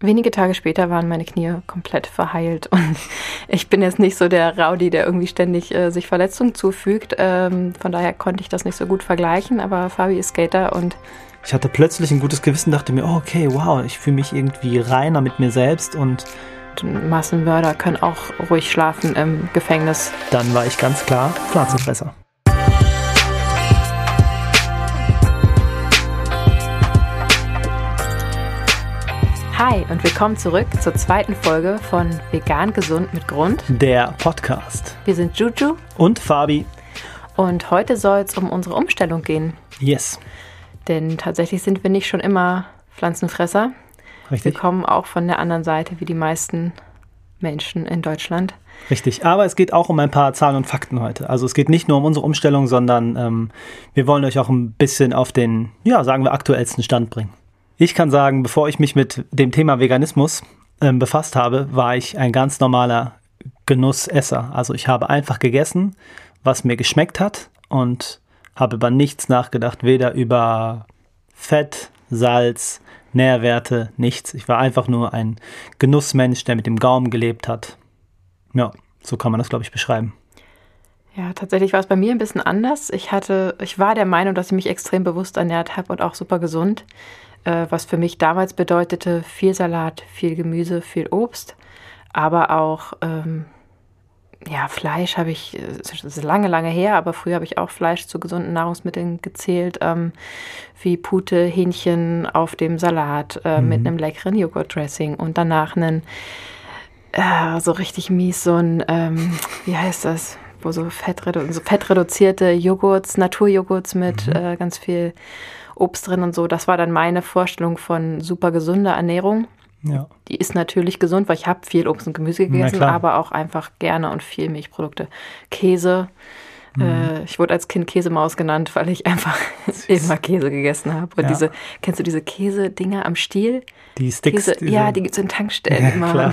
Wenige Tage später waren meine Knie komplett verheilt und ich bin jetzt nicht so der Rowdy, der irgendwie ständig äh, sich Verletzungen zufügt. Ähm, von daher konnte ich das nicht so gut vergleichen, aber Fabi ist Skater und ich hatte plötzlich ein gutes Gewissen, dachte mir, oh, okay, wow, ich fühle mich irgendwie reiner mit mir selbst und Massenmörder können auch ruhig schlafen im Gefängnis. Dann war ich ganz klar Pflanzenfresser. Hi und willkommen zurück zur zweiten Folge von Vegan Gesund mit Grund. Der Podcast. Wir sind Juju und Fabi. Und heute soll es um unsere Umstellung gehen. Yes. Denn tatsächlich sind wir nicht schon immer Pflanzenfresser. Richtig. Wir kommen auch von der anderen Seite wie die meisten Menschen in Deutschland. Richtig, aber es geht auch um ein paar Zahlen und Fakten heute. Also es geht nicht nur um unsere Umstellung, sondern ähm, wir wollen euch auch ein bisschen auf den, ja, sagen wir, aktuellsten Stand bringen. Ich kann sagen, bevor ich mich mit dem Thema Veganismus ähm, befasst habe, war ich ein ganz normaler Genussesser. Also ich habe einfach gegessen, was mir geschmeckt hat und habe über nichts nachgedacht, weder über Fett, Salz, Nährwerte, nichts. Ich war einfach nur ein Genussmensch, der mit dem Gaumen gelebt hat. Ja, so kann man das, glaube ich, beschreiben. Ja, tatsächlich war es bei mir ein bisschen anders. Ich hatte, ich war der Meinung, dass ich mich extrem bewusst ernährt habe und auch super gesund äh, was für mich damals bedeutete viel Salat, viel Gemüse, viel Obst, aber auch ähm, ja, Fleisch habe ich, das ist lange, lange her, aber früher habe ich auch Fleisch zu gesunden Nahrungsmitteln gezählt, ähm, wie Pute, Hähnchen auf dem Salat äh, mhm. mit einem leckeren Joghurtdressing und danach einen, äh, so richtig mies, so ein, ähm, wie heißt das, wo so, fettredu so fettreduzierte Joghurts, Naturjoghurts mit mhm. äh, ganz viel Obst drin und so. Das war dann meine Vorstellung von super gesunder Ernährung. Ja. Die ist natürlich gesund, weil ich habe viel Obst und Gemüse gegessen, aber auch einfach gerne und viel Milchprodukte. Käse. Mhm. Äh, ich wurde als Kind Käsemaus genannt, weil ich einfach immer Käse gegessen habe. Und ja. diese, kennst du diese Käsedinger am Stiel? Die Sticks? Käse, ja, die gibt es in Tankstellen ja, immer.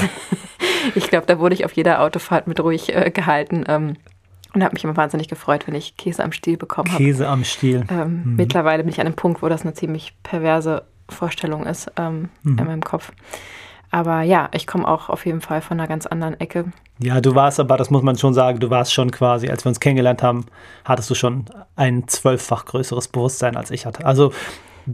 ich glaube, da wurde ich auf jeder Autofahrt mit ruhig äh, gehalten. Ähm, und habe mich immer wahnsinnig gefreut, wenn ich Käse am Stiel bekommen habe. Käse am Stiel. Ähm, mhm. Mittlerweile bin ich an einem Punkt, wo das eine ziemlich perverse Vorstellung ist ähm, mhm. in meinem Kopf. Aber ja, ich komme auch auf jeden Fall von einer ganz anderen Ecke. Ja, du warst aber, das muss man schon sagen, du warst schon quasi, als wir uns kennengelernt haben, hattest du schon ein zwölffach größeres Bewusstsein, als ich hatte. Also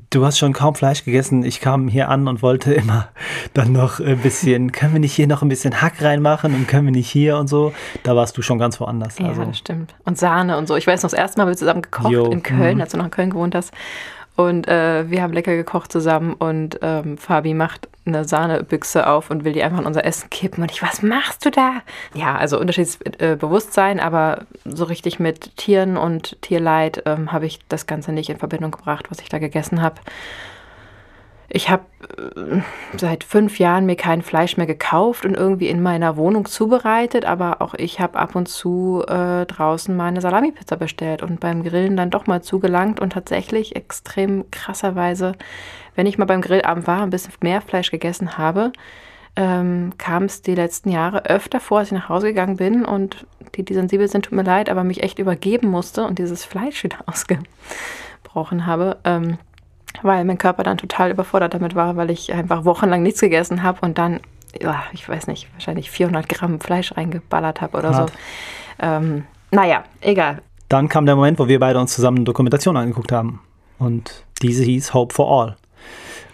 Du hast schon kaum Fleisch gegessen. Ich kam hier an und wollte immer dann noch ein bisschen, können wir nicht hier noch ein bisschen Hack reinmachen und können wir nicht hier und so. Da warst du schon ganz woanders. Ja, also. das stimmt. Und Sahne und so. Ich weiß noch, das erste Mal haben wir zusammen gekocht jo. in Köln, mhm. als du noch in Köln gewohnt hast. Und äh, wir haben lecker gekocht zusammen und ähm, Fabi macht eine Sahnebüchse auf und will die einfach in unser Essen kippen. Und ich, was machst du da? Ja, also unterschiedliches äh, Bewusstsein, aber so richtig mit Tieren und Tierleid ähm, habe ich das Ganze nicht in Verbindung gebracht, was ich da gegessen habe. Ich habe äh, seit fünf Jahren mir kein Fleisch mehr gekauft und irgendwie in meiner Wohnung zubereitet, aber auch ich habe ab und zu äh, draußen meine Salami-Pizza bestellt und beim Grillen dann doch mal zugelangt und tatsächlich extrem krasserweise, wenn ich mal beim Grillabend war, ein bisschen mehr Fleisch gegessen habe, ähm, kam es die letzten Jahre öfter vor, als ich nach Hause gegangen bin und die, die sensibel sind, tut mir leid, aber mich echt übergeben musste und dieses Fleisch wieder ausgebrochen habe. Ähm, weil mein Körper dann total überfordert damit war, weil ich einfach wochenlang nichts gegessen habe und dann, ja, ich weiß nicht, wahrscheinlich 400 Gramm Fleisch reingeballert habe oder Hart. so. Ähm, naja, egal. Dann kam der Moment, wo wir beide uns zusammen eine Dokumentation angeguckt haben. Und diese hieß Hope for All.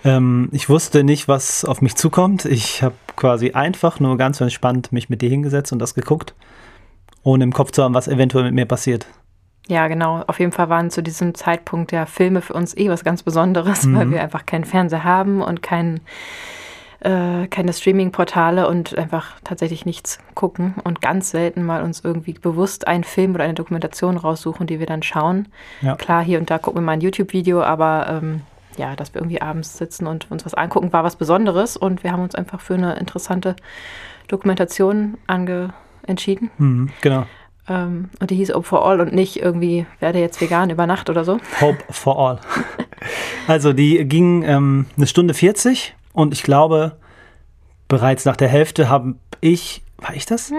Ähm, ich wusste nicht, was auf mich zukommt. Ich habe quasi einfach nur ganz entspannt mich mit dir hingesetzt und das geguckt, ohne im Kopf zu haben, was eventuell mit mir passiert. Ja, genau. Auf jeden Fall waren zu diesem Zeitpunkt ja Filme für uns eh was ganz Besonderes, mhm. weil wir einfach keinen Fernseher haben und kein, äh, keine Streaming-Portale und einfach tatsächlich nichts gucken und ganz selten mal uns irgendwie bewusst einen Film oder eine Dokumentation raussuchen, die wir dann schauen. Ja. Klar, hier und da gucken wir mal ein YouTube-Video, aber ähm, ja, dass wir irgendwie abends sitzen und uns was angucken, war was Besonderes und wir haben uns einfach für eine interessante Dokumentation ange entschieden. Mhm, genau. Ähm, und die hieß Hope for All und nicht irgendwie, werde jetzt vegan über Nacht oder so. Hope for All. also die ging ähm, eine Stunde 40 und ich glaube, bereits nach der Hälfte habe ich, war ich das?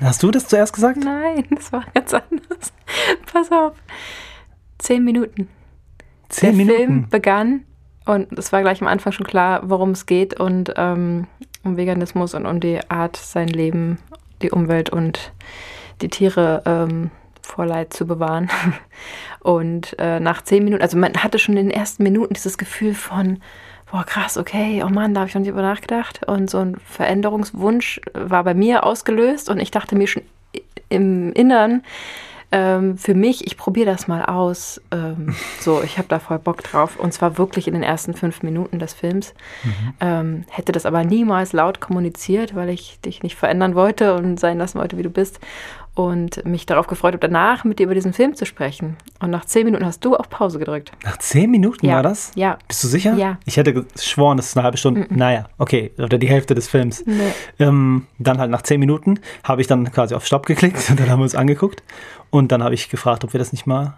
Hast du das zuerst gesagt? Nein, das war ganz anders. Pass auf. Zehn Minuten. Zehn der Minuten? Film begann Und es war gleich am Anfang schon klar, worum es geht und ähm, um Veganismus und um die Art, sein Leben, die Umwelt und die Tiere ähm, vor Leid zu bewahren. Und äh, nach zehn Minuten, also man hatte schon in den ersten Minuten dieses Gefühl von, boah, krass, okay, oh Mann, da habe ich noch nicht über nachgedacht. Und so ein Veränderungswunsch war bei mir ausgelöst und ich dachte mir schon im Inneren, ähm, für mich, ich probiere das mal aus. Ähm, so, ich habe da voll Bock drauf. Und zwar wirklich in den ersten fünf Minuten des Films. Mhm. Ähm, hätte das aber niemals laut kommuniziert, weil ich dich nicht verändern wollte und sein lassen wollte, wie du bist und mich darauf gefreut habe, danach mit dir über diesen Film zu sprechen. Und nach zehn Minuten hast du auf Pause gedrückt. Nach zehn Minuten ja. war das? Ja. Bist du sicher? Ja. Ich hätte geschworen, das ist eine halbe Stunde. Mm -mm. Naja, okay, oder die Hälfte des Films. Nee. Ähm, dann halt nach zehn Minuten habe ich dann quasi auf Stopp geklickt und dann haben wir uns angeguckt. Und dann habe ich gefragt, ob wir das nicht mal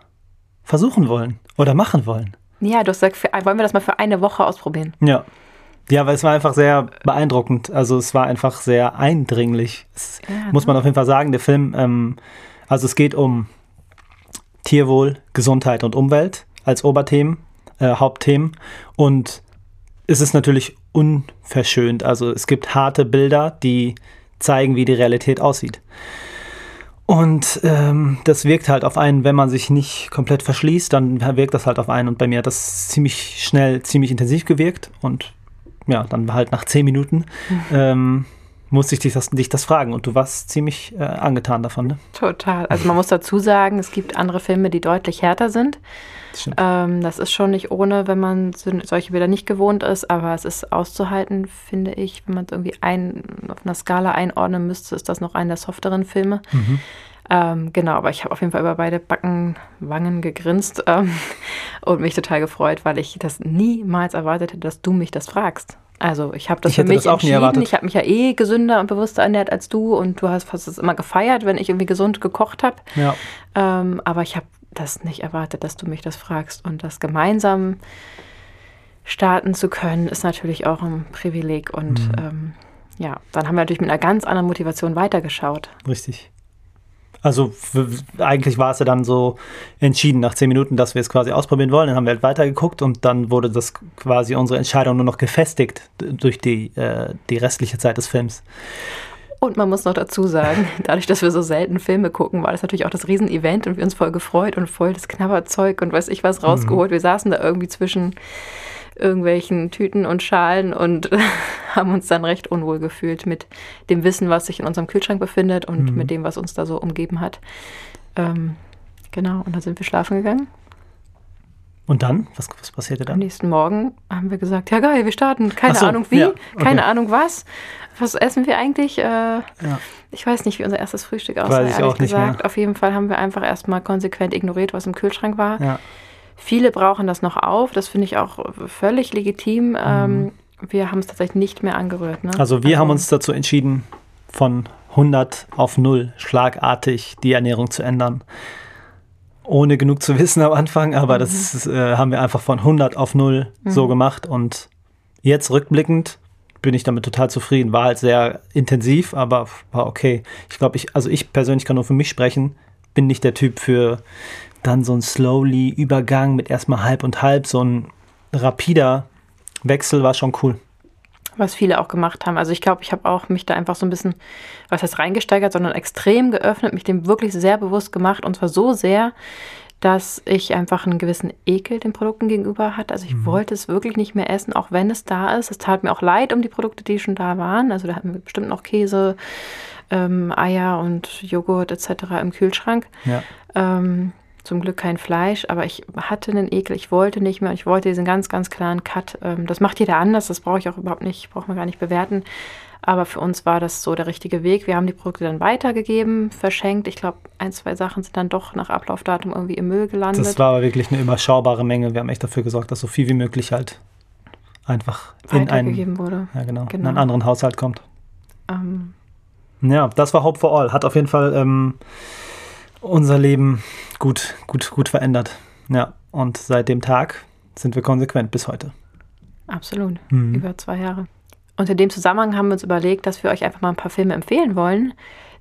versuchen wollen oder machen wollen. Ja, du hast gesagt, wollen wir das mal für eine Woche ausprobieren? Ja. Ja, weil es war einfach sehr beeindruckend. Also es war einfach sehr eindringlich. Das ja, muss man ne? auf jeden Fall sagen. Der Film, ähm, also es geht um Tierwohl, Gesundheit und Umwelt als Oberthemen, äh, Hauptthemen. Und es ist natürlich unverschönt. Also es gibt harte Bilder, die zeigen, wie die Realität aussieht. Und ähm, das wirkt halt auf einen, wenn man sich nicht komplett verschließt, dann wirkt das halt auf einen. Und bei mir hat das ziemlich schnell, ziemlich intensiv gewirkt. Und ja, dann halt nach zehn Minuten ähm, musste ich dich das, dich das fragen und du warst ziemlich äh, angetan davon, ne? Total. Also man muss dazu sagen, es gibt andere Filme, die deutlich härter sind. Das, ähm, das ist schon nicht ohne, wenn man solche Bilder nicht gewohnt ist, aber es ist auszuhalten, finde ich. Wenn man es irgendwie ein, auf einer Skala einordnen müsste, ist das noch einer der softeren Filme. Mhm. Ähm, genau, aber ich habe auf jeden Fall über beide Backen, Wangen gegrinst ähm, und mich total gefreut, weil ich das niemals erwartet hätte, dass du mich das fragst. Also ich habe das ich für mich das entschieden. Ich habe mich ja eh gesünder und bewusster ernährt als du und du hast fast es immer gefeiert, wenn ich irgendwie gesund gekocht habe. Ja. Ähm, aber ich habe das nicht erwartet, dass du mich das fragst und das gemeinsam starten zu können, ist natürlich auch ein Privileg und mhm. ähm, ja, dann haben wir natürlich mit einer ganz anderen Motivation weitergeschaut. Richtig. Also eigentlich war es ja dann so entschieden nach zehn Minuten, dass wir es quasi ausprobieren wollen. Dann haben wir halt weitergeguckt und dann wurde das quasi unsere Entscheidung nur noch gefestigt durch die, äh, die restliche Zeit des Films. Und man muss noch dazu sagen, dadurch, dass wir so selten Filme gucken, war das natürlich auch das Riesenevent und wir uns voll gefreut und voll das Knabberzeug und weiß ich was rausgeholt. Mhm. Wir saßen da irgendwie zwischen irgendwelchen Tüten und Schalen und haben uns dann recht unwohl gefühlt mit dem Wissen, was sich in unserem Kühlschrank befindet und mhm. mit dem, was uns da so umgeben hat. Ähm, genau, und dann sind wir schlafen gegangen. Und dann? Was, was passierte dann? Am nächsten Morgen haben wir gesagt, ja geil, wir starten. Keine so, Ahnung wie, ja, okay. keine Ahnung was. Was essen wir eigentlich? Äh, ja. Ich weiß nicht, wie unser erstes Frühstück aussah, ehrlich auch nicht gesagt. Mehr. Auf jeden Fall haben wir einfach erstmal konsequent ignoriert, was im Kühlschrank war. Ja. Viele brauchen das noch auf, das finde ich auch völlig legitim. Mhm. Ähm, wir haben es tatsächlich nicht mehr angerührt. Ne? Also wir also, haben uns dazu entschieden, von 100 auf 0 schlagartig die Ernährung zu ändern. Ohne genug zu wissen am Anfang, aber mhm. das äh, haben wir einfach von 100 auf 0 mhm. so gemacht. Und jetzt rückblickend bin ich damit total zufrieden. War halt sehr intensiv, aber war okay. Ich glaube, ich, also ich persönlich kann nur für mich sprechen, bin nicht der Typ für dann so ein slowly Übergang mit erstmal halb und halb, so ein rapider Wechsel war schon cool. Was viele auch gemacht haben. Also ich glaube, ich habe auch mich da einfach so ein bisschen, was heißt reingesteigert, sondern extrem geöffnet, mich dem wirklich sehr bewusst gemacht und zwar so sehr, dass ich einfach einen gewissen Ekel den Produkten gegenüber hatte. Also ich mhm. wollte es wirklich nicht mehr essen, auch wenn es da ist. Es tat mir auch leid um die Produkte, die schon da waren. Also da hatten wir bestimmt noch Käse, ähm, Eier und Joghurt etc. im Kühlschrank. Ja. Ähm, zum Glück kein Fleisch, aber ich hatte einen Ekel, ich wollte nicht mehr, ich wollte diesen ganz, ganz klaren Cut. Ähm, das macht jeder anders, das brauche ich auch überhaupt nicht, braucht man gar nicht bewerten. Aber für uns war das so der richtige Weg. Wir haben die Produkte dann weitergegeben, verschenkt. Ich glaube, ein, zwei Sachen sind dann doch nach Ablaufdatum irgendwie im Müll gelandet. Das war aber wirklich eine überschaubare Menge. Wir haben echt dafür gesorgt, dass so viel wie möglich halt einfach in einen, wurde. Ja, genau, genau. in einen anderen Haushalt kommt. Ähm. Ja, das war Hope for All. Hat auf jeden Fall ähm, unser Leben gut, gut, gut verändert. Ja, und seit dem Tag sind wir konsequent bis heute. Absolut, mhm. über zwei Jahre. Und in dem Zusammenhang haben wir uns überlegt, dass wir euch einfach mal ein paar Filme empfehlen wollen,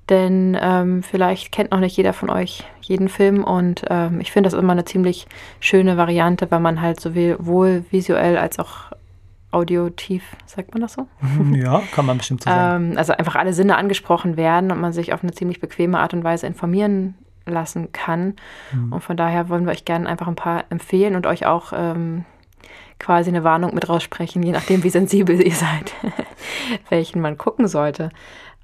Denn ähm, vielleicht kennt noch nicht jeder von euch jeden Film und ähm, ich finde das immer eine ziemlich schöne Variante, weil man halt sowohl visuell als auch audiotief, sagt man das so? Mhm, ja, kann man bestimmt so sagen. Ähm, also einfach alle Sinne angesprochen werden und man sich auf eine ziemlich bequeme Art und Weise informieren lassen kann. Mhm. Und von daher wollen wir euch gerne einfach ein paar empfehlen und euch auch ähm, quasi eine Warnung mit raussprechen, je nachdem, wie sensibel ihr seid, welchen man gucken sollte.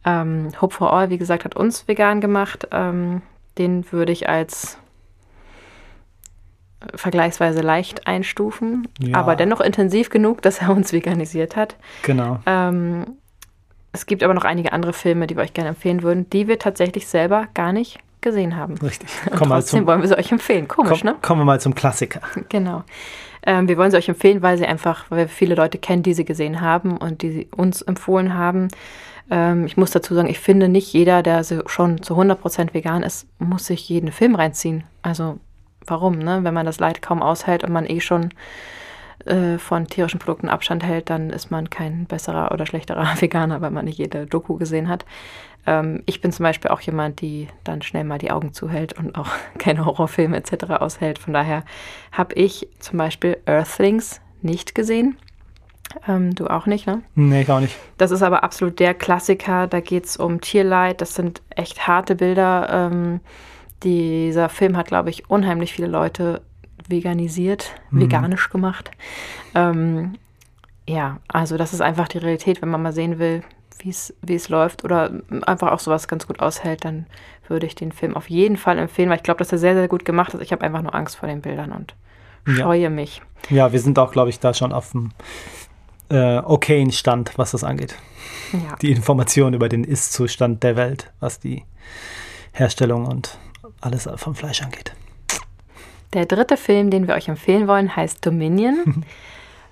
Ähm, Hope for All, wie gesagt, hat uns vegan gemacht. Ähm, den würde ich als vergleichsweise leicht einstufen, ja. aber dennoch intensiv genug, dass er uns veganisiert hat. Genau. Ähm, es gibt aber noch einige andere Filme, die wir euch gerne empfehlen würden, die wir tatsächlich selber gar nicht gesehen haben. Richtig. Komm Und trotzdem zum, wollen wir sie euch empfehlen. Komisch, komm, ne? Kommen wir mal zum Klassiker. Genau. Ähm, wir wollen sie euch empfehlen, weil sie einfach, weil wir viele Leute kennen, die sie gesehen haben und die sie uns empfohlen haben. Ähm, ich muss dazu sagen, ich finde nicht jeder, der schon zu 100% vegan ist, muss sich jeden Film reinziehen. Also warum, ne? Wenn man das Leid kaum aushält und man eh schon äh, von tierischen Produkten Abstand hält, dann ist man kein besserer oder schlechterer Veganer, weil man nicht jede Doku gesehen hat. Ähm, ich bin zum Beispiel auch jemand, die dann schnell mal die Augen zuhält und auch keine Horrorfilme etc. aushält. Von daher habe ich zum Beispiel Earthlings nicht gesehen. Ähm, du auch nicht, ne? Nee, ich auch nicht. Das ist aber absolut der Klassiker. Da geht es um Tierleid. Das sind echt harte Bilder. Ähm, dieser Film hat, glaube ich, unheimlich viele Leute veganisiert, mhm. veganisch gemacht. Ähm, ja, also das ist einfach die Realität, wenn man mal sehen will, wie es läuft oder einfach auch sowas ganz gut aushält, dann würde ich den Film auf jeden Fall empfehlen, weil ich glaube, dass er sehr, sehr gut gemacht ist. Ich habe einfach nur Angst vor den Bildern und scheue ja. mich. Ja, wir sind auch, glaube ich, da schon auf dem äh, okayen Stand, was das angeht. Ja. Die Informationen über den Ist-Zustand der Welt, was die Herstellung und alles vom Fleisch angeht. Der dritte Film, den wir euch empfehlen wollen, heißt Dominion.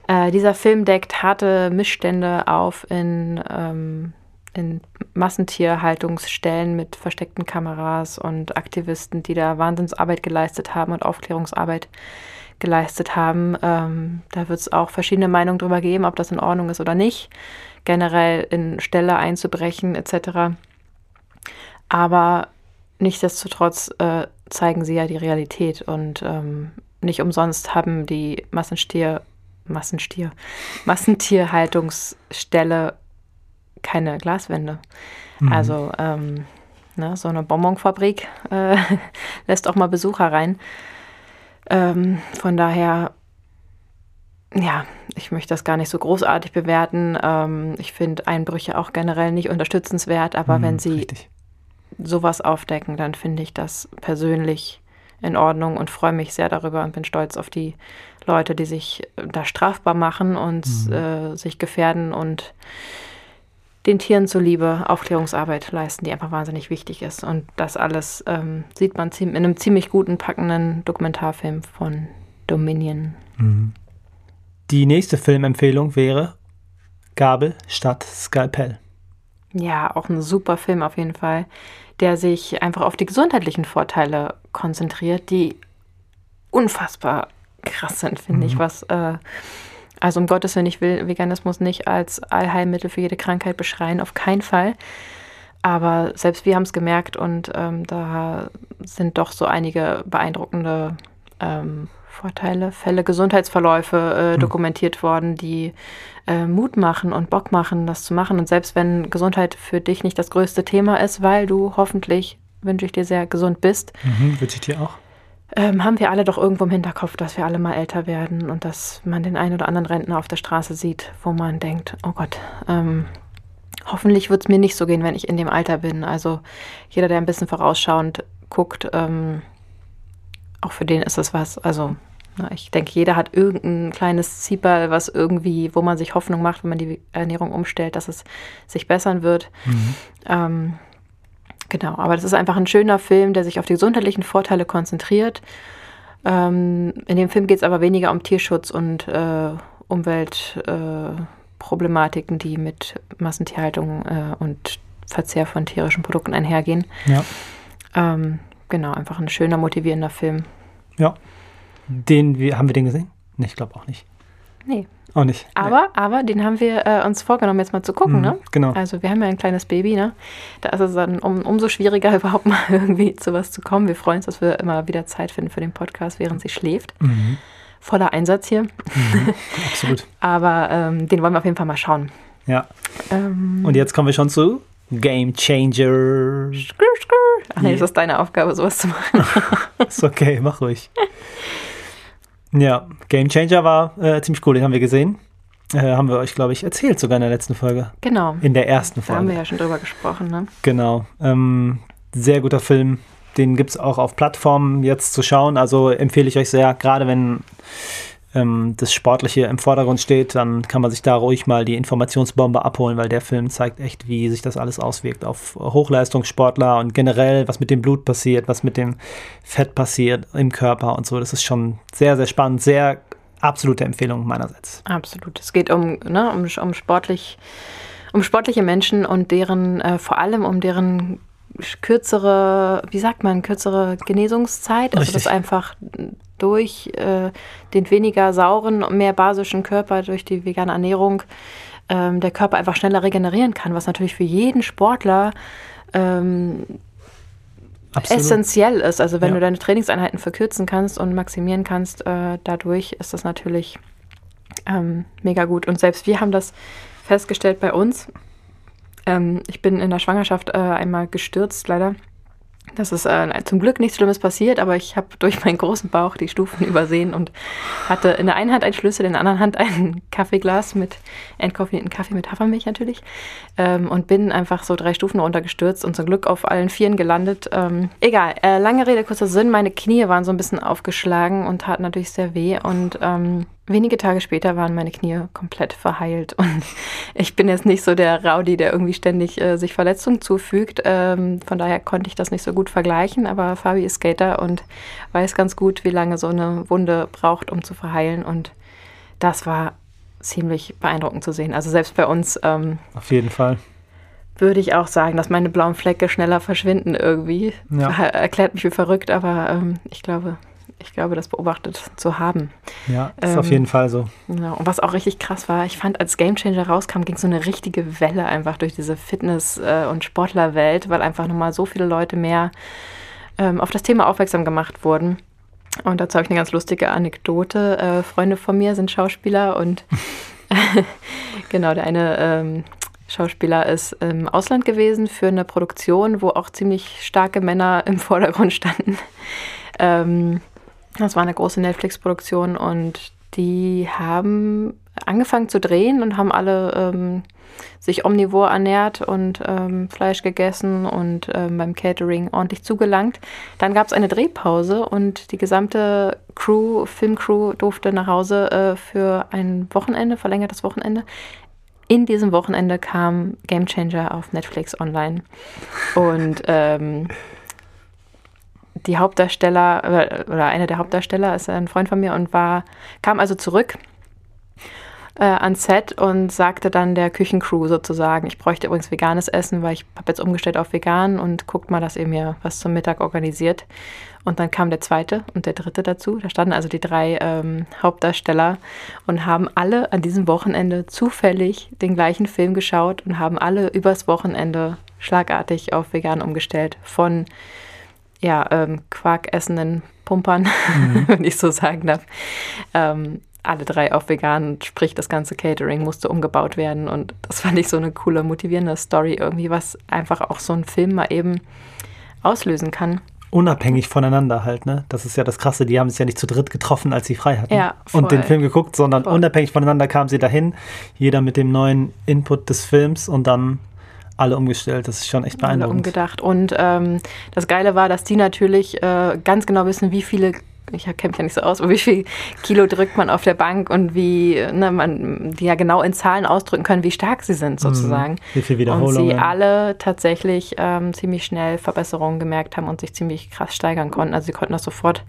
Äh, dieser Film deckt harte Missstände auf in, ähm, in Massentierhaltungsstellen mit versteckten Kameras und Aktivisten, die da Wahnsinnsarbeit geleistet haben und Aufklärungsarbeit geleistet haben. Ähm, da wird es auch verschiedene Meinungen darüber geben, ob das in Ordnung ist oder nicht, generell in Ställe einzubrechen etc. Aber nichtsdestotrotz äh, zeigen sie ja die Realität und ähm, nicht umsonst haben die Massenstier Massenstier, Massentierhaltungsstelle keine Glaswände. Mhm. Also ähm, ne, so eine Bonbonfabrik äh, lässt auch mal Besucher rein. Ähm, von daher, ja, ich möchte das gar nicht so großartig bewerten. Ähm, ich finde Einbrüche auch generell nicht unterstützenswert, aber mhm, wenn sie richtig. Sowas aufdecken, dann finde ich das persönlich in Ordnung und freue mich sehr darüber und bin stolz auf die Leute, die sich äh, da strafbar machen und mhm. äh, sich gefährden und den Tieren zuliebe Aufklärungsarbeit leisten, die einfach wahnsinnig wichtig ist. Und das alles ähm, sieht man in einem ziemlich guten, packenden Dokumentarfilm von Dominion. Mhm. Die nächste Filmempfehlung wäre Gabel statt Skalpell. Ja, auch ein super Film auf jeden Fall, der sich einfach auf die gesundheitlichen Vorteile konzentriert, die unfassbar krass sind, finde mhm. ich, was äh, also um Gottes Willen, ich will Veganismus nicht als Allheilmittel für jede Krankheit beschreien, auf keinen Fall. Aber selbst wir haben es gemerkt und ähm, da sind doch so einige beeindruckende ähm, Vorteile, Fälle, Gesundheitsverläufe äh, mhm. dokumentiert worden, die äh, Mut machen und Bock machen, das zu machen. Und selbst wenn Gesundheit für dich nicht das größte Thema ist, weil du hoffentlich, wünsche ich dir sehr, gesund bist. Mhm, wünsche ich dir auch ähm, haben wir alle doch irgendwo im Hinterkopf, dass wir alle mal älter werden und dass man den einen oder anderen Rentner auf der Straße sieht, wo man denkt, oh Gott, ähm, hoffentlich wird es mir nicht so gehen, wenn ich in dem Alter bin. Also jeder, der ein bisschen vorausschauend guckt, ähm, auch für den ist das was. Also ne, ich denke, jeder hat irgendein kleines Zieperl, was irgendwie, wo man sich Hoffnung macht, wenn man die Ernährung umstellt, dass es sich bessern wird. Mhm. Ähm, Genau, aber das ist einfach ein schöner Film, der sich auf die gesundheitlichen Vorteile konzentriert. Ähm, in dem Film geht es aber weniger um Tierschutz und äh, Umweltproblematiken, äh, die mit Massentierhaltung äh, und Verzehr von tierischen Produkten einhergehen. Ja. Ähm, genau, einfach ein schöner, motivierender Film. Ja. Den, wie, haben wir den gesehen? Nee, ich glaube auch nicht. Nee. Auch nicht. Aber, nee. aber den haben wir äh, uns vorgenommen, jetzt mal zu gucken, mhm, ne? Genau. Also wir haben ja ein kleines Baby, ne? Da ist es dann um, umso schwieriger, überhaupt mal irgendwie zu was zu kommen. Wir freuen uns, dass wir immer wieder Zeit finden für den Podcast, während sie schläft. Mhm. Voller Einsatz hier. Mhm, absolut. aber ähm, den wollen wir auf jeden Fall mal schauen. Ja. Ähm, Und jetzt kommen wir schon zu Game Changer. Ach nee, yeah. ist deine Aufgabe, sowas zu machen. ist okay, mach ruhig. Ja, Game Changer war äh, ziemlich cool, den haben wir gesehen. Äh, haben wir euch, glaube ich, erzählt sogar in der letzten Folge. Genau. In der ersten Folge. Da haben wir ja schon drüber gesprochen, ne? Genau. Ähm, sehr guter Film. Den gibt es auch auf Plattformen jetzt zu schauen. Also empfehle ich euch sehr, gerade wenn ähm, das Sportliche im Vordergrund steht, dann kann man sich da ruhig mal die Informationsbombe abholen, weil der Film zeigt echt, wie sich das alles auswirkt auf Hochleistungssportler und generell, was mit dem Blut passiert, was mit dem Fett passiert im Körper und so. Das ist schon sehr, sehr spannend, sehr absolute Empfehlung meinerseits. Absolut. Es geht um, ne, um, um sportlich, um sportliche Menschen und deren, äh, vor allem um deren kürzere, wie sagt man, kürzere Genesungszeit. Also Richtig. das einfach durch äh, den weniger sauren und mehr basischen Körper, durch die vegane Ernährung, ähm, der Körper einfach schneller regenerieren kann, was natürlich für jeden Sportler ähm, essentiell ist. Also wenn ja. du deine Trainingseinheiten verkürzen kannst und maximieren kannst, äh, dadurch ist das natürlich ähm, mega gut. Und selbst wir haben das festgestellt bei uns. Ähm, ich bin in der Schwangerschaft äh, einmal gestürzt, leider. Das ist äh, zum Glück nichts Schlimmes passiert, aber ich habe durch meinen großen Bauch die Stufen übersehen und hatte in der einen Hand einen Schlüssel, in der anderen Hand ein Kaffeeglas mit entkoffinierten Kaffee mit Hafermilch natürlich ähm, und bin einfach so drei Stufen runtergestürzt und zum Glück auf allen Vieren gelandet. Ähm, egal, äh, lange Rede, kurzer Sinn, meine Knie waren so ein bisschen aufgeschlagen und taten natürlich sehr weh und ähm, Wenige Tage später waren meine Knie komplett verheilt und ich bin jetzt nicht so der Rowdy, der irgendwie ständig äh, sich Verletzungen zufügt. Ähm, von daher konnte ich das nicht so gut vergleichen, aber Fabi ist Skater und weiß ganz gut, wie lange so eine Wunde braucht, um zu verheilen und das war ziemlich beeindruckend zu sehen. Also selbst bei uns. Ähm, Auf jeden Fall. Würde ich auch sagen, dass meine blauen Flecke schneller verschwinden irgendwie. Ja. Erklärt mich wie verrückt, aber ähm, ich glaube, ich glaube, das beobachtet zu haben. Ja, ist ähm, auf jeden Fall so. Genau. Und was auch richtig krass war, ich fand, als Gamechanger rauskam, ging so eine richtige Welle einfach durch diese Fitness- äh, und Sportlerwelt, weil einfach nochmal so viele Leute mehr ähm, auf das Thema aufmerksam gemacht wurden. Und dazu habe ich eine ganz lustige Anekdote. Äh, Freunde von mir sind Schauspieler und genau, der eine ähm, Schauspieler ist im Ausland gewesen für eine Produktion, wo auch ziemlich starke Männer im Vordergrund standen. Ähm, das war eine große Netflix-Produktion und die haben angefangen zu drehen und haben alle ähm, sich omnivor ernährt und ähm, Fleisch gegessen und ähm, beim Catering ordentlich zugelangt. Dann gab es eine Drehpause und die gesamte Crew, Filmcrew durfte nach Hause äh, für ein Wochenende, verlängertes Wochenende. In diesem Wochenende kam Game Changer auf Netflix online. Und ähm, die Hauptdarsteller oder einer der Hauptdarsteller ist ein Freund von mir und war, kam also zurück äh, ans Set und sagte dann der Küchencrew sozusagen, ich bräuchte übrigens veganes Essen, weil ich habe jetzt umgestellt auf vegan und guckt mal, dass ihr mir was zum Mittag organisiert. Und dann kam der zweite und der dritte dazu. Da standen also die drei ähm, Hauptdarsteller und haben alle an diesem Wochenende zufällig den gleichen Film geschaut und haben alle übers Wochenende schlagartig auf vegan umgestellt. Von ja, ähm, Quark essenden Pumpern, mhm. wenn ich so sagen darf. Ähm, alle drei auf vegan, sprich das ganze Catering musste umgebaut werden und das fand ich so eine coole, motivierende Story irgendwie, was einfach auch so ein Film mal eben auslösen kann. Unabhängig voneinander halt, ne? Das ist ja das Krasse, die haben sich ja nicht zu dritt getroffen, als sie frei hatten ja, voll. und den Film geguckt, sondern voll. unabhängig voneinander kamen sie dahin, jeder mit dem neuen Input des Films und dann alle umgestellt. Das ist schon echt beeindruckend. Umgedacht. Und ähm, das Geile war, dass die natürlich äh, ganz genau wissen, wie viele ich kenne mich ja nicht so aus, aber wie viel Kilo drückt man auf der Bank und wie ne, man die ja genau in Zahlen ausdrücken können, wie stark sie sind mhm. sozusagen. Wie viel Wiederholungen. Und sie alle tatsächlich ähm, ziemlich schnell Verbesserungen gemerkt haben und sich ziemlich krass steigern konnten. Also sie konnten das sofort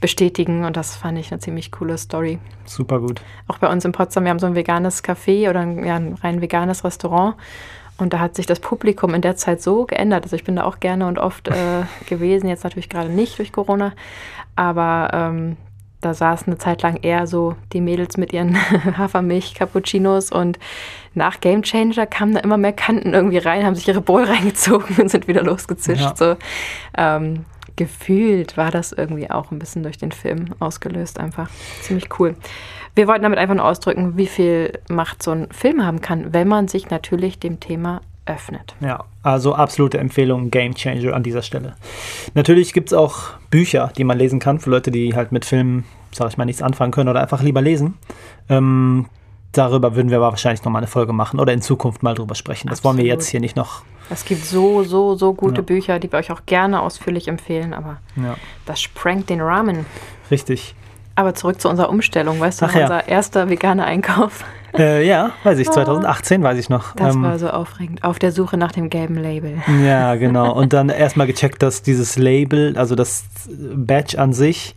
bestätigen und das fand ich eine ziemlich coole Story. Super gut. Auch bei uns in Potsdam, wir haben so ein veganes Café oder ein, ja, ein rein veganes Restaurant und da hat sich das Publikum in der Zeit so geändert. Also ich bin da auch gerne und oft äh, gewesen, jetzt natürlich gerade nicht durch Corona. Aber ähm, da saßen eine Zeit lang eher so die Mädels mit ihren Hafermilch-Cappuccinos und nach Game Changer kamen da immer mehr Kanten irgendwie rein, haben sich ihre Bowl reingezogen und sind wieder losgezischt. Ja. So, ähm, gefühlt war das irgendwie auch ein bisschen durch den Film ausgelöst, einfach ziemlich cool. Wir wollten damit einfach nur ausdrücken, wie viel Macht so ein Film haben kann, wenn man sich natürlich dem Thema öffnet. Ja, also absolute Empfehlung, Game Changer an dieser Stelle. Natürlich gibt es auch Bücher, die man lesen kann, für Leute, die halt mit Filmen, sag ich mal, nichts anfangen können oder einfach lieber lesen. Ähm, darüber würden wir aber wahrscheinlich nochmal eine Folge machen oder in Zukunft mal drüber sprechen. Das Absolut. wollen wir jetzt hier nicht noch. Es gibt so, so, so gute ja. Bücher, die wir euch auch gerne ausführlich empfehlen, aber ja. das sprengt den Rahmen. Richtig. Aber zurück zu unserer Umstellung, weißt du, Ach, unser ja. erster veganer Einkauf. Äh, ja, weiß ich, 2018 weiß ich noch. Das ähm, war so aufregend. Auf der Suche nach dem gelben Label. Ja, genau. Und dann erstmal gecheckt, dass dieses Label, also das Badge an sich,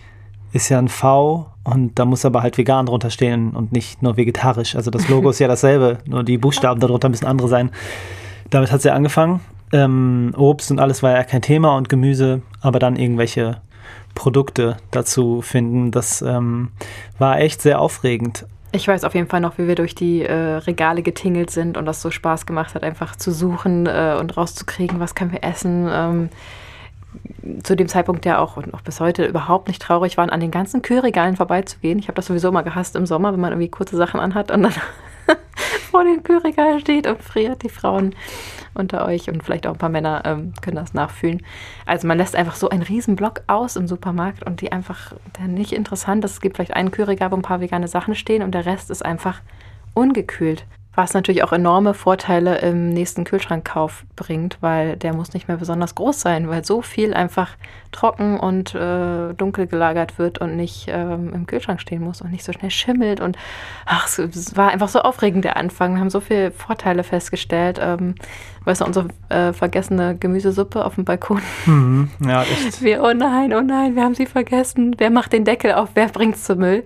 ist ja ein V und da muss aber halt vegan drunter stehen und nicht nur vegetarisch. Also das Logo ist ja dasselbe, nur die Buchstaben darunter müssen andere sein. Damit hat sie ja angefangen. Ähm, Obst und alles war ja kein Thema und Gemüse, aber dann irgendwelche Produkte dazu finden. Das ähm, war echt sehr aufregend. Ich weiß auf jeden Fall noch, wie wir durch die äh, Regale getingelt sind und das so Spaß gemacht hat, einfach zu suchen äh, und rauszukriegen, was können wir essen. Ähm, zu dem Zeitpunkt ja auch und auch bis heute überhaupt nicht traurig waren, an den ganzen Kühlregalen vorbeizugehen. Ich habe das sowieso immer gehasst im Sommer, wenn man irgendwie kurze Sachen anhat und dann vor dem Kühlregal steht und friert. Die Frauen unter euch und vielleicht auch ein paar Männer ähm, können das nachfühlen. Also man lässt einfach so einen riesen Block aus im Supermarkt und die einfach nicht interessant. Es gibt vielleicht einen Kühlregal, wo ein paar vegane Sachen stehen und der Rest ist einfach ungekühlt was natürlich auch enorme Vorteile im nächsten Kühlschrankkauf bringt, weil der muss nicht mehr besonders groß sein, weil so viel einfach trocken und äh, dunkel gelagert wird und nicht ähm, im Kühlschrank stehen muss und nicht so schnell schimmelt. Und ach, es, war einfach so aufregend der Anfang. Wir haben so viele Vorteile festgestellt. Ähm, weißt du, unsere äh, vergessene Gemüsesuppe auf dem Balkon. Mhm, ja, echt. Wir, oh nein, oh nein, wir haben sie vergessen. Wer macht den Deckel auf? Wer bringt es zum Müll?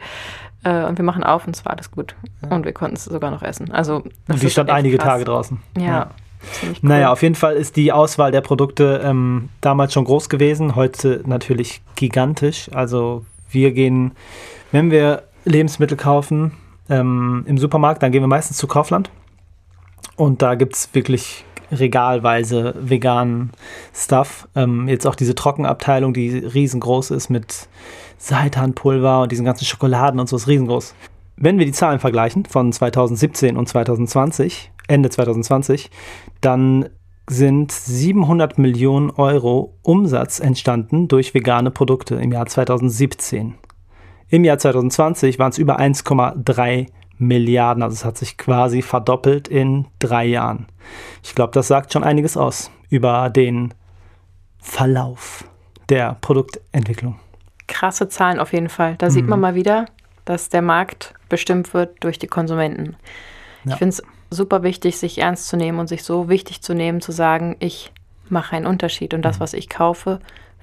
Äh, und wir machen auf und es war alles gut. Ja. Und wir konnten es sogar noch essen. Also, und die stand einige krass. Tage draußen. Ja. ja. Cool. Naja, auf jeden Fall ist die Auswahl der Produkte ähm, damals schon groß gewesen, heute natürlich gigantisch. Also wir gehen, wenn wir Lebensmittel kaufen ähm, im Supermarkt, dann gehen wir meistens zu Kaufland. Und da gibt es wirklich regalweise veganen Stuff. Ähm, jetzt auch diese Trockenabteilung, die riesengroß ist mit Seitanpulver und diesen ganzen Schokoladen und so ist riesengroß. Wenn wir die Zahlen vergleichen von 2017 und 2020, Ende 2020, dann sind 700 Millionen Euro Umsatz entstanden durch vegane Produkte im Jahr 2017. Im Jahr 2020 waren es über 1,3 Milliarden, also es hat sich quasi verdoppelt in drei Jahren. Ich glaube, das sagt schon einiges aus über den Verlauf der Produktentwicklung krasse Zahlen auf jeden Fall. Da mhm. sieht man mhm. mal wieder, dass der Markt bestimmt wird durch die Konsumenten. Ja. Ich finde es super wichtig, sich ernst zu nehmen und sich so wichtig zu nehmen, zu sagen, ich mache einen Unterschied und das, mhm. was ich kaufe,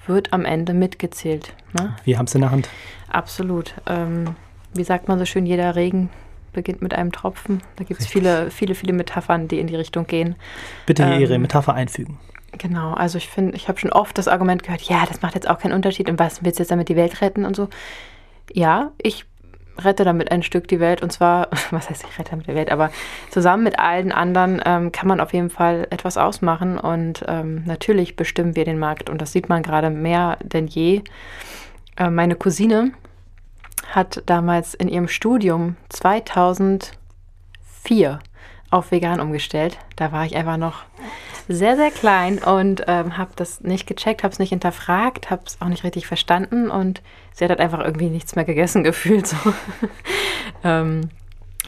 wird am Ende mitgezählt. Ne? Wir haben es in der Hand. Absolut. Ähm, wie sagt man so schön, jeder Regen beginnt mit einem Tropfen. Da gibt es viele, viele, viele Metaphern, die in die Richtung gehen. Bitte ähm, Ihre Metapher einfügen. Genau, also ich finde, ich habe schon oft das Argument gehört, ja, das macht jetzt auch keinen Unterschied und was willst du jetzt damit die Welt retten und so. Ja, ich rette damit ein Stück die Welt und zwar, was heißt ich rette damit die Welt, aber zusammen mit allen anderen ähm, kann man auf jeden Fall etwas ausmachen und ähm, natürlich bestimmen wir den Markt und das sieht man gerade mehr denn je. Äh, meine Cousine hat damals in ihrem Studium 2004 auf vegan umgestellt. Da war ich einfach noch sehr, sehr klein und ähm, habe das nicht gecheckt, habe es nicht hinterfragt, habe es auch nicht richtig verstanden und sie hat halt einfach irgendwie nichts mehr gegessen gefühlt. So. ähm,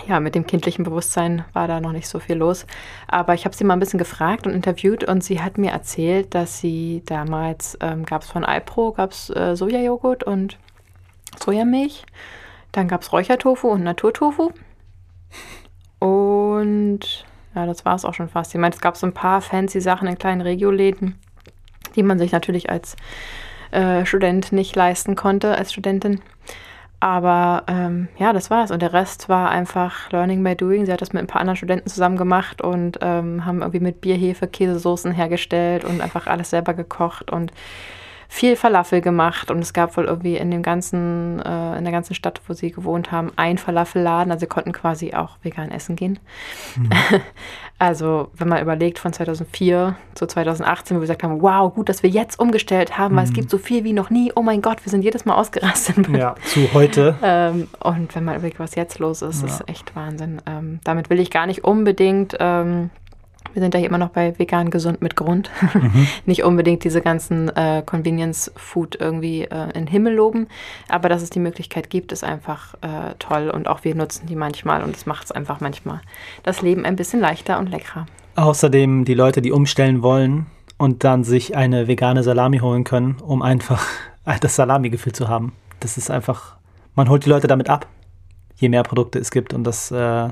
ja, mit dem kindlichen Bewusstsein war da noch nicht so viel los. Aber ich habe sie mal ein bisschen gefragt und interviewt und sie hat mir erzählt, dass sie damals, ähm, gab es von Alpro, gab es äh, Sojajoghurt und Sojamilch. Dann gab es Räuchertofu und Naturtofu. Und ja, das war es auch schon fast. Ich meine, es gab so ein paar fancy Sachen in kleinen Regioläden, die man sich natürlich als äh, Student nicht leisten konnte, als Studentin. Aber ähm, ja, das war's. Und der Rest war einfach Learning by Doing. Sie hat das mit ein paar anderen Studenten zusammen gemacht und ähm, haben irgendwie mit Bierhefe Käsesoßen hergestellt und einfach alles selber gekocht und viel Falafel gemacht und es gab wohl irgendwie in dem ganzen, äh, in der ganzen Stadt, wo sie gewohnt haben, ein Falafelladen. Also sie konnten quasi auch vegan essen gehen. Mhm. Also wenn man überlegt von 2004 zu 2018, wo wir gesagt haben, wow, gut, dass wir jetzt umgestellt haben, weil es mhm. gibt so viel wie noch nie. Oh mein Gott, wir sind jedes Mal ausgerastet. Ja, zu heute. ähm, und wenn man überlegt, was jetzt los ist, ja. ist echt Wahnsinn. Ähm, damit will ich gar nicht unbedingt ähm, wir sind ja hier immer noch bei vegan gesund mit Grund. Mhm. Nicht unbedingt diese ganzen äh, Convenience-Food irgendwie äh, in den Himmel loben. Aber dass es die Möglichkeit gibt, ist einfach äh, toll. Und auch wir nutzen die manchmal. Und es macht es einfach manchmal das Leben ein bisschen leichter und leckerer. Außerdem die Leute, die umstellen wollen und dann sich eine vegane Salami holen können, um einfach das Salami-Gefühl zu haben. Das ist einfach, man holt die Leute damit ab, je mehr Produkte es gibt. Und das äh,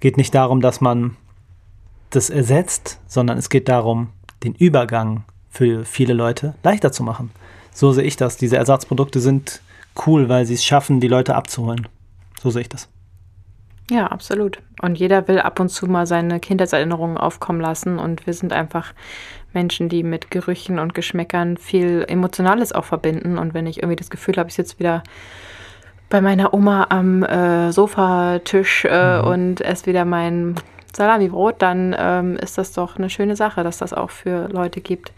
geht nicht darum, dass man das ersetzt, sondern es geht darum, den Übergang für viele Leute leichter zu machen. So sehe ich das. Diese Ersatzprodukte sind cool, weil sie es schaffen, die Leute abzuholen. So sehe ich das. Ja, absolut. Und jeder will ab und zu mal seine Kindheitserinnerungen aufkommen lassen. Und wir sind einfach Menschen, die mit Gerüchen und Geschmäckern viel Emotionales auch verbinden. Und wenn ich irgendwie das Gefühl habe, ich sitze wieder bei meiner Oma am äh, Sofatisch äh, mhm. und esse wieder mein Salamibrot, dann ähm, ist das doch eine schöne Sache, dass das auch für Leute gibt,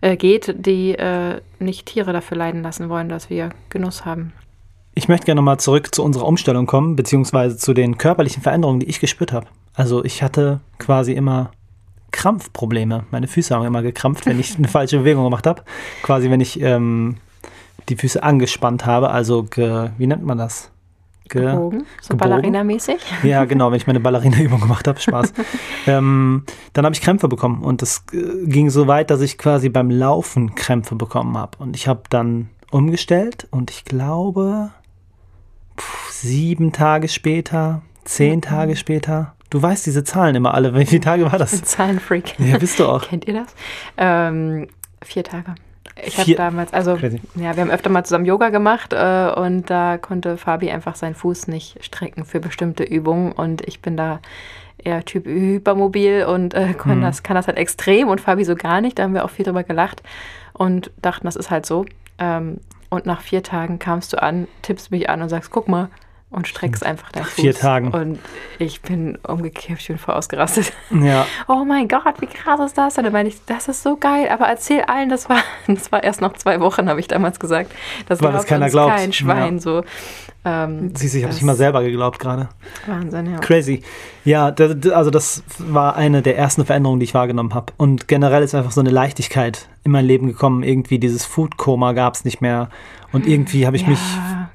äh, geht, die äh, nicht Tiere dafür leiden lassen wollen, dass wir Genuss haben. Ich möchte gerne mal zurück zu unserer Umstellung kommen, beziehungsweise zu den körperlichen Veränderungen, die ich gespürt habe. Also ich hatte quasi immer Krampfprobleme. Meine Füße haben immer gekrampft, wenn ich eine falsche Bewegung gemacht habe. Quasi, wenn ich ähm, die Füße angespannt habe. Also, ge, wie nennt man das? Gebogen, so Ballerina-mäßig? Ja, genau, wenn ich meine Ballerina-Übung gemacht habe, Spaß. ähm, dann habe ich Krämpfe bekommen und das äh, ging so weit, dass ich quasi beim Laufen Krämpfe bekommen habe. Und ich habe dann umgestellt und ich glaube, pff, sieben Tage später, zehn mhm. Tage später, Du weißt diese Zahlen immer alle. Wie viele Tage war das? Zahlenfreak. Ja, bist du auch. Kennt ihr das? Ähm, vier Tage. Ich habe damals, also Crazy. ja, wir haben öfter mal zusammen Yoga gemacht äh, und da konnte Fabi einfach seinen Fuß nicht strecken für bestimmte Übungen und ich bin da eher Typ hypermobil und äh, kann, mhm. das, kann das halt extrem und Fabi so gar nicht. Da haben wir auch viel drüber gelacht und dachten, das ist halt so. Ähm, und nach vier Tagen kamst du an, tippst mich an und sagst, guck mal, und streckst einfach deinen Fuß. Vier Tagen. Und ich bin umgekehrt, ich bin voll ausgerastet. Ja. Oh mein Gott, wie krass ist das? Und dann meine ich, das ist so geil, aber erzähl allen, das war, das war erst noch zwei Wochen, habe ich damals gesagt. Das Weil das keiner glaubt. kein Schwein. Ja. So. Ähm, Siehst du, ich habe nicht mal selber geglaubt gerade. Wahnsinn, ja. Crazy. Ja, das, also das war eine der ersten Veränderungen, die ich wahrgenommen habe. Und generell ist einfach so eine Leichtigkeit in mein Leben gekommen. Irgendwie dieses Food-Koma gab es nicht mehr. Und irgendwie habe ich ja, mich,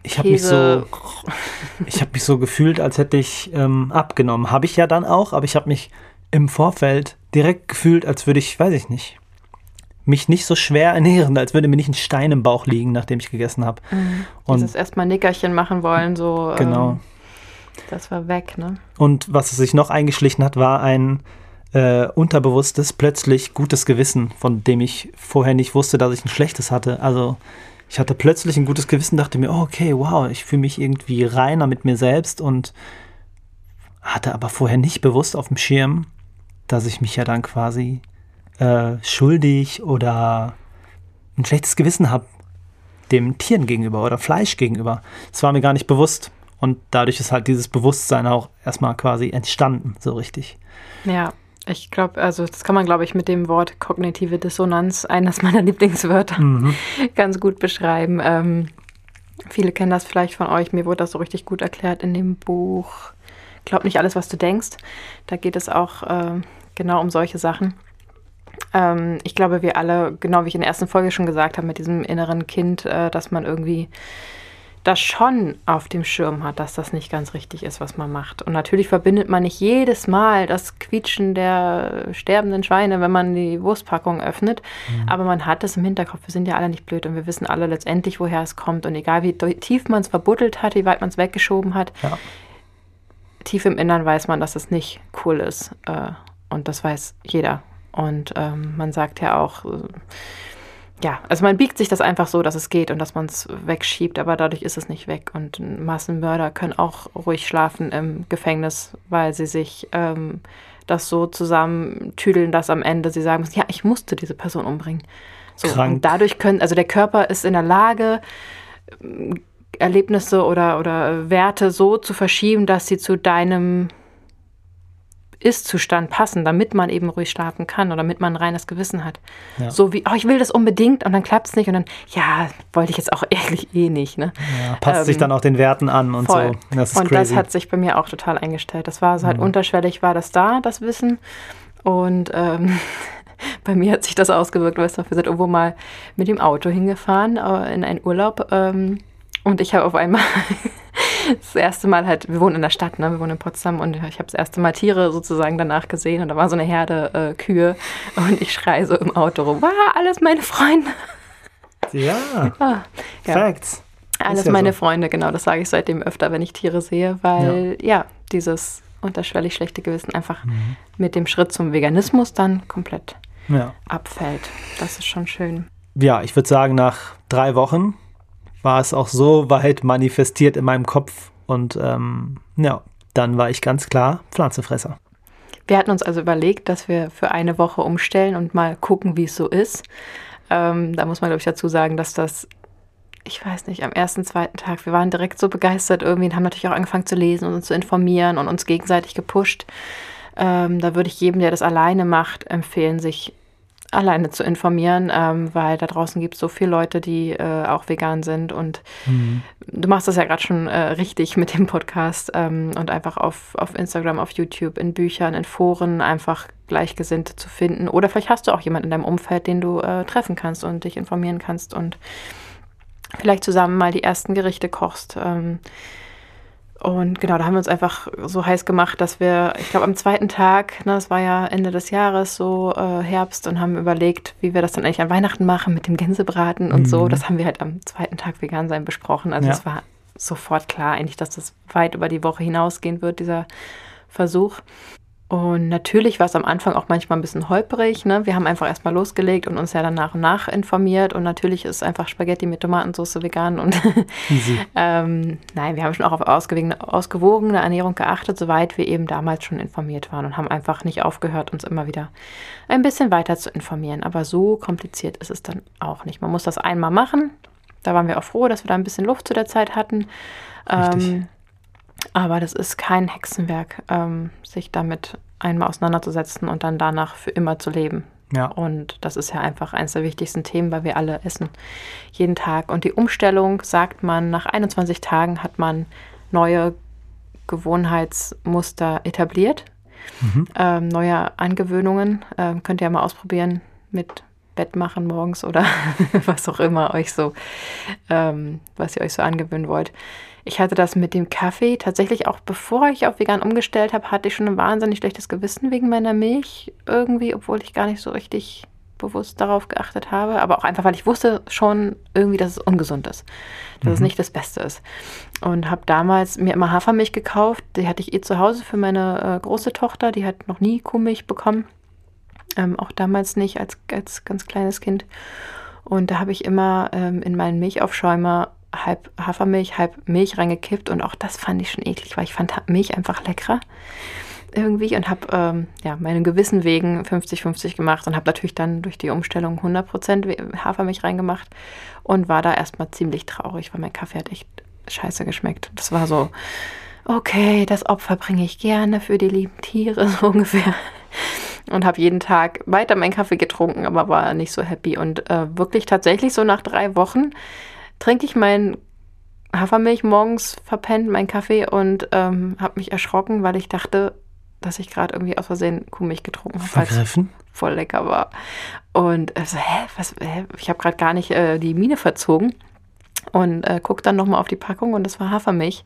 ich habe mich so, ich habe mich so gefühlt, als hätte ich ähm, abgenommen. Habe ich ja dann auch, aber ich habe mich im Vorfeld direkt gefühlt, als würde ich, weiß ich nicht, mich nicht so schwer ernähren, als würde mir nicht ein Stein im Bauch liegen, nachdem ich gegessen habe. Mhm. Und Dieses erstmal Nickerchen machen wollen, so. Genau. Ähm, das war weg, ne? Und was sich noch eingeschlichen hat, war ein äh, unterbewusstes, plötzlich gutes Gewissen, von dem ich vorher nicht wusste, dass ich ein schlechtes hatte. Also ich hatte plötzlich ein gutes Gewissen, dachte mir, oh, okay, wow, ich fühle mich irgendwie reiner mit mir selbst und hatte aber vorher nicht bewusst auf dem Schirm, dass ich mich ja dann quasi äh, schuldig oder ein schlechtes Gewissen habe dem Tieren gegenüber oder Fleisch gegenüber. Das war mir gar nicht bewusst. Und dadurch ist halt dieses Bewusstsein auch erstmal quasi entstanden, so richtig. Ja, ich glaube, also das kann man, glaube ich, mit dem Wort kognitive Dissonanz, eines meiner Lieblingswörter, mhm. ganz gut beschreiben. Ähm, viele kennen das vielleicht von euch. Mir wurde das so richtig gut erklärt in dem Buch Glaub nicht alles, was du denkst. Da geht es auch äh, genau um solche Sachen. Ähm, ich glaube, wir alle, genau wie ich in der ersten Folge schon gesagt habe, mit diesem inneren Kind, äh, dass man irgendwie das schon auf dem Schirm hat, dass das nicht ganz richtig ist, was man macht. Und natürlich verbindet man nicht jedes Mal das Quietschen der sterbenden Schweine, wenn man die Wurstpackung öffnet, mhm. aber man hat es im Hinterkopf. Wir sind ja alle nicht blöd und wir wissen alle letztendlich, woher es kommt. Und egal wie tief man es verbuddelt hat, wie weit man es weggeschoben hat, ja. tief im Innern weiß man, dass es nicht cool ist. Äh, und das weiß jeder. Und ähm, man sagt ja auch, äh, ja, also man biegt sich das einfach so, dass es geht und dass man es wegschiebt, aber dadurch ist es nicht weg. Und Massenmörder können auch ruhig schlafen im Gefängnis, weil sie sich ähm, das so zusammentüdeln, dass am Ende sie sagen müssen, ja, ich musste diese Person umbringen. So, Krank. Und dadurch können, also der Körper ist in der Lage, Erlebnisse oder, oder Werte so zu verschieben, dass sie zu deinem ist-Zustand passen, damit man eben ruhig schlafen kann oder damit man ein reines Gewissen hat. Ja. So wie, oh, ich will das unbedingt und dann klappt es nicht und dann, ja, wollte ich jetzt auch ehrlich eh nicht. Ne? Ja, passt ähm, sich dann auch den Werten an und voll. so. Das und crazy. das hat sich bei mir auch total eingestellt. Das war so halt mhm. unterschwellig, war das da, das Wissen. Und ähm, bei mir hat sich das ausgewirkt, weißt du, wir sind irgendwo mal mit dem Auto hingefahren äh, in einen Urlaub ähm, und ich habe auf einmal das erste Mal halt, wir wohnen in der Stadt, ne? wir wohnen in Potsdam und ich habe das erste Mal Tiere sozusagen danach gesehen und da war so eine Herde äh, Kühe und ich schreie so im Auto rum, wow, alles meine Freunde. Ja, ah, ja. Facts. Alles ja meine so. Freunde, genau, das sage ich seitdem öfter, wenn ich Tiere sehe, weil ja, ja dieses unterschwellig schlechte Gewissen einfach mhm. mit dem Schritt zum Veganismus dann komplett ja. abfällt. Das ist schon schön. Ja, ich würde sagen, nach drei Wochen war es auch so weit manifestiert in meinem Kopf und ähm, ja, dann war ich ganz klar Pflanzenfresser. Wir hatten uns also überlegt, dass wir für eine Woche umstellen und mal gucken, wie es so ist. Ähm, da muss man, glaube ich, dazu sagen, dass das, ich weiß nicht, am ersten, zweiten Tag, wir waren direkt so begeistert irgendwie und haben natürlich auch angefangen zu lesen und uns zu informieren und uns gegenseitig gepusht. Ähm, da würde ich jedem, der das alleine macht, empfehlen, sich alleine zu informieren, ähm, weil da draußen gibt es so viele Leute, die äh, auch vegan sind und mhm. du machst das ja gerade schon äh, richtig mit dem Podcast ähm, und einfach auf, auf Instagram, auf YouTube, in Büchern, in Foren einfach Gleichgesinnte zu finden oder vielleicht hast du auch jemanden in deinem Umfeld, den du äh, treffen kannst und dich informieren kannst und vielleicht zusammen mal die ersten Gerichte kochst. Ähm, und genau, da haben wir uns einfach so heiß gemacht, dass wir, ich glaube, am zweiten Tag, ne, das war ja Ende des Jahres, so äh, Herbst, und haben überlegt, wie wir das dann eigentlich an Weihnachten machen mit dem Gänsebraten und mhm. so. Das haben wir halt am zweiten Tag vegan sein besprochen. Also es war sofort klar eigentlich, dass das weit über die Woche hinausgehen wird, dieser Versuch. Und natürlich war es am Anfang auch manchmal ein bisschen holprig. Ne? Wir haben einfach erstmal losgelegt und uns ja dann nach und nach informiert. Und natürlich ist einfach Spaghetti mit Tomatensauce vegan. Und ähm, nein, wir haben schon auch auf ausgewogene, ausgewogene Ernährung geachtet, soweit wir eben damals schon informiert waren und haben einfach nicht aufgehört, uns immer wieder ein bisschen weiter zu informieren. Aber so kompliziert ist es dann auch nicht. Man muss das einmal machen. Da waren wir auch froh, dass wir da ein bisschen Luft zu der Zeit hatten. Ähm, aber das ist kein Hexenwerk, ähm, sich damit einmal auseinanderzusetzen und dann danach für immer zu leben. Ja. Und das ist ja einfach eines der wichtigsten Themen, weil wir alle essen jeden Tag. Und die Umstellung, sagt man, nach 21 Tagen hat man neue Gewohnheitsmuster etabliert, mhm. ähm, neue Angewöhnungen. Ähm, könnt ihr ja mal ausprobieren mit Bett machen morgens oder was auch immer euch so, ähm, was ihr euch so angewöhnen wollt. Ich hatte das mit dem Kaffee tatsächlich auch bevor ich auf vegan umgestellt habe, hatte ich schon ein wahnsinnig schlechtes Gewissen wegen meiner Milch irgendwie, obwohl ich gar nicht so richtig bewusst darauf geachtet habe, aber auch einfach, weil ich wusste schon irgendwie, dass es ungesund ist, dass mhm. es nicht das Beste ist. Und habe damals mir immer Hafermilch gekauft, die hatte ich eh zu Hause für meine äh, große Tochter, die hat noch nie Kuhmilch bekommen, ähm, auch damals nicht als, als ganz kleines Kind. Und da habe ich immer ähm, in meinen Milchaufschäumer halb Hafermilch, halb Milch reingekippt und auch das fand ich schon eklig, weil ich fand Milch einfach leckerer irgendwie und habe ähm, ja, meinen Gewissen wegen 50-50 gemacht und habe natürlich dann durch die Umstellung 100% Hafermilch reingemacht und war da erstmal ziemlich traurig, weil mein Kaffee hat echt scheiße geschmeckt. Das war so, okay, das Opfer bringe ich gerne für die lieben Tiere, so ungefähr. Und habe jeden Tag weiter meinen Kaffee getrunken, aber war nicht so happy. Und äh, wirklich tatsächlich so nach drei Wochen trinke ich mein Hafermilch morgens verpennt, meinen Kaffee und ähm, habe mich erschrocken, weil ich dachte, dass ich gerade irgendwie aus Versehen Kuhmilch getrunken habe. Vergriffen? Voll lecker war. Und äh, so, hä, was, hä? ich habe gerade gar nicht äh, die Mine verzogen und äh, guck dann nochmal auf die Packung und das war Hafermilch.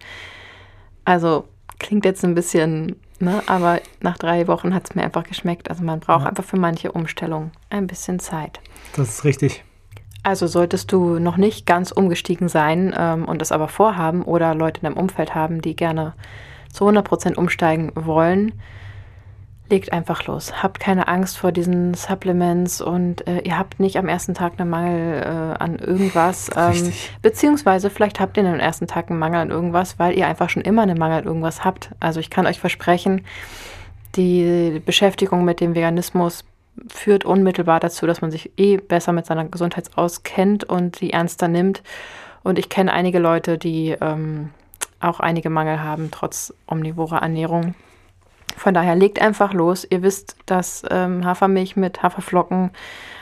Also klingt jetzt ein bisschen, ne, aber nach drei Wochen hat es mir einfach geschmeckt. Also man braucht ja. einfach für manche Umstellungen ein bisschen Zeit. Das ist richtig. Also solltest du noch nicht ganz umgestiegen sein ähm, und das aber vorhaben oder Leute in deinem Umfeld haben, die gerne zu 100% umsteigen wollen, legt einfach los. Habt keine Angst vor diesen Supplements und äh, ihr habt nicht am ersten Tag einen Mangel äh, an irgendwas. Ähm, beziehungsweise vielleicht habt ihr am ersten Tag einen Mangel an irgendwas, weil ihr einfach schon immer einen Mangel an irgendwas habt. Also ich kann euch versprechen, die Beschäftigung mit dem Veganismus führt unmittelbar dazu, dass man sich eh besser mit seiner Gesundheit auskennt und die ernster nimmt. Und ich kenne einige Leute, die ähm, auch einige Mangel haben, trotz omnivorer Ernährung. Von daher legt einfach los. Ihr wisst, dass ähm, Hafermilch mit Haferflocken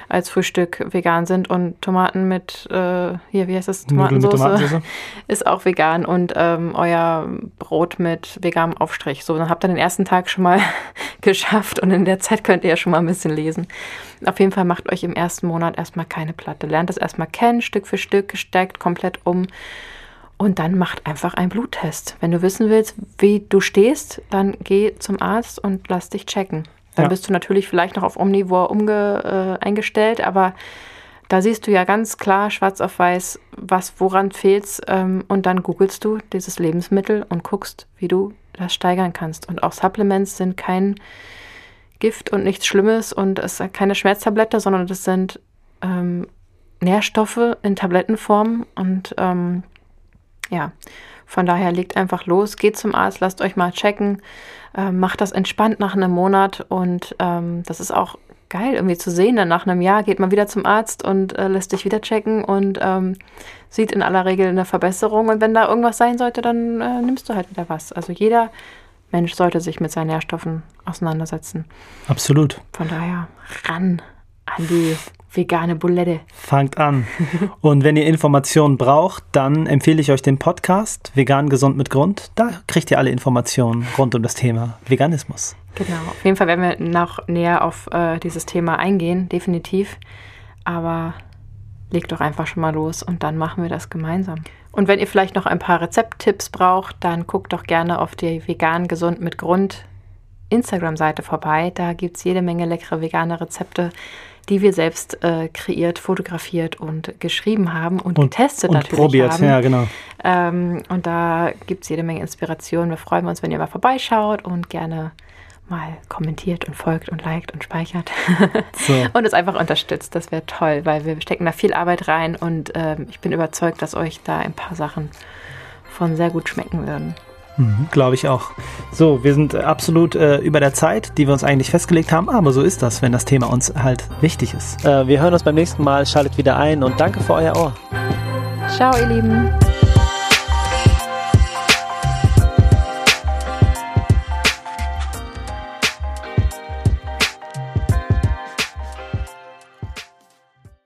als Frühstück vegan sind und Tomaten mit, äh, hier, wie heißt das? Tomatensauce ist auch vegan und ähm, euer Brot mit veganem Aufstrich. So, dann habt ihr den ersten Tag schon mal geschafft und in der Zeit könnt ihr ja schon mal ein bisschen lesen. Auf jeden Fall macht euch im ersten Monat erstmal keine Platte. Lernt es erstmal kennen, Stück für Stück, steigt komplett um. Und dann macht einfach einen Bluttest. Wenn du wissen willst, wie du stehst, dann geh zum Arzt und lass dich checken. Dann ja. bist du natürlich vielleicht noch auf Omnivore umge, äh, eingestellt, aber da siehst du ja ganz klar schwarz auf weiß, was woran fehlt ähm, und dann googelst du dieses Lebensmittel und guckst, wie du das steigern kannst. Und auch Supplements sind kein Gift und nichts Schlimmes und es ist keine Schmerztablette, sondern das sind ähm, Nährstoffe in Tablettenform und ähm, ja, von daher legt einfach los, geht zum Arzt, lasst euch mal checken, äh, macht das entspannt nach einem Monat und ähm, das ist auch geil irgendwie zu sehen. Dann nach einem Jahr geht man wieder zum Arzt und äh, lässt sich wieder checken und ähm, sieht in aller Regel eine Verbesserung. Und wenn da irgendwas sein sollte, dann äh, nimmst du halt wieder was. Also jeder Mensch sollte sich mit seinen Nährstoffen auseinandersetzen. Absolut. Von daher ran an die vegane Bulette. Fangt an. Und wenn ihr Informationen braucht, dann empfehle ich euch den Podcast Vegan Gesund mit Grund. Da kriegt ihr alle Informationen rund um das Thema Veganismus. Genau, auf jeden Fall werden wir noch näher auf äh, dieses Thema eingehen, definitiv. Aber legt doch einfach schon mal los und dann machen wir das gemeinsam. Und wenn ihr vielleicht noch ein paar Rezepttipps braucht, dann guckt doch gerne auf die Vegan Gesund mit Grund Instagram-Seite vorbei. Da gibt es jede Menge leckere vegane Rezepte die wir selbst äh, kreiert, fotografiert und geschrieben haben und, und getestet und natürlich probiert, haben. Ja, genau. Ähm, und da gibt es jede Menge Inspiration. Wir freuen uns, wenn ihr mal vorbeischaut und gerne mal kommentiert und folgt und liked und speichert so. und es einfach unterstützt. Das wäre toll, weil wir stecken da viel Arbeit rein und ähm, ich bin überzeugt, dass euch da ein paar Sachen von sehr gut schmecken würden. Mhm, Glaube ich auch. So, wir sind absolut äh, über der Zeit, die wir uns eigentlich festgelegt haben, aber so ist das, wenn das Thema uns halt wichtig ist. Äh, wir hören uns beim nächsten Mal, schaltet wieder ein und danke für euer Ohr. Ciao, ihr Lieben.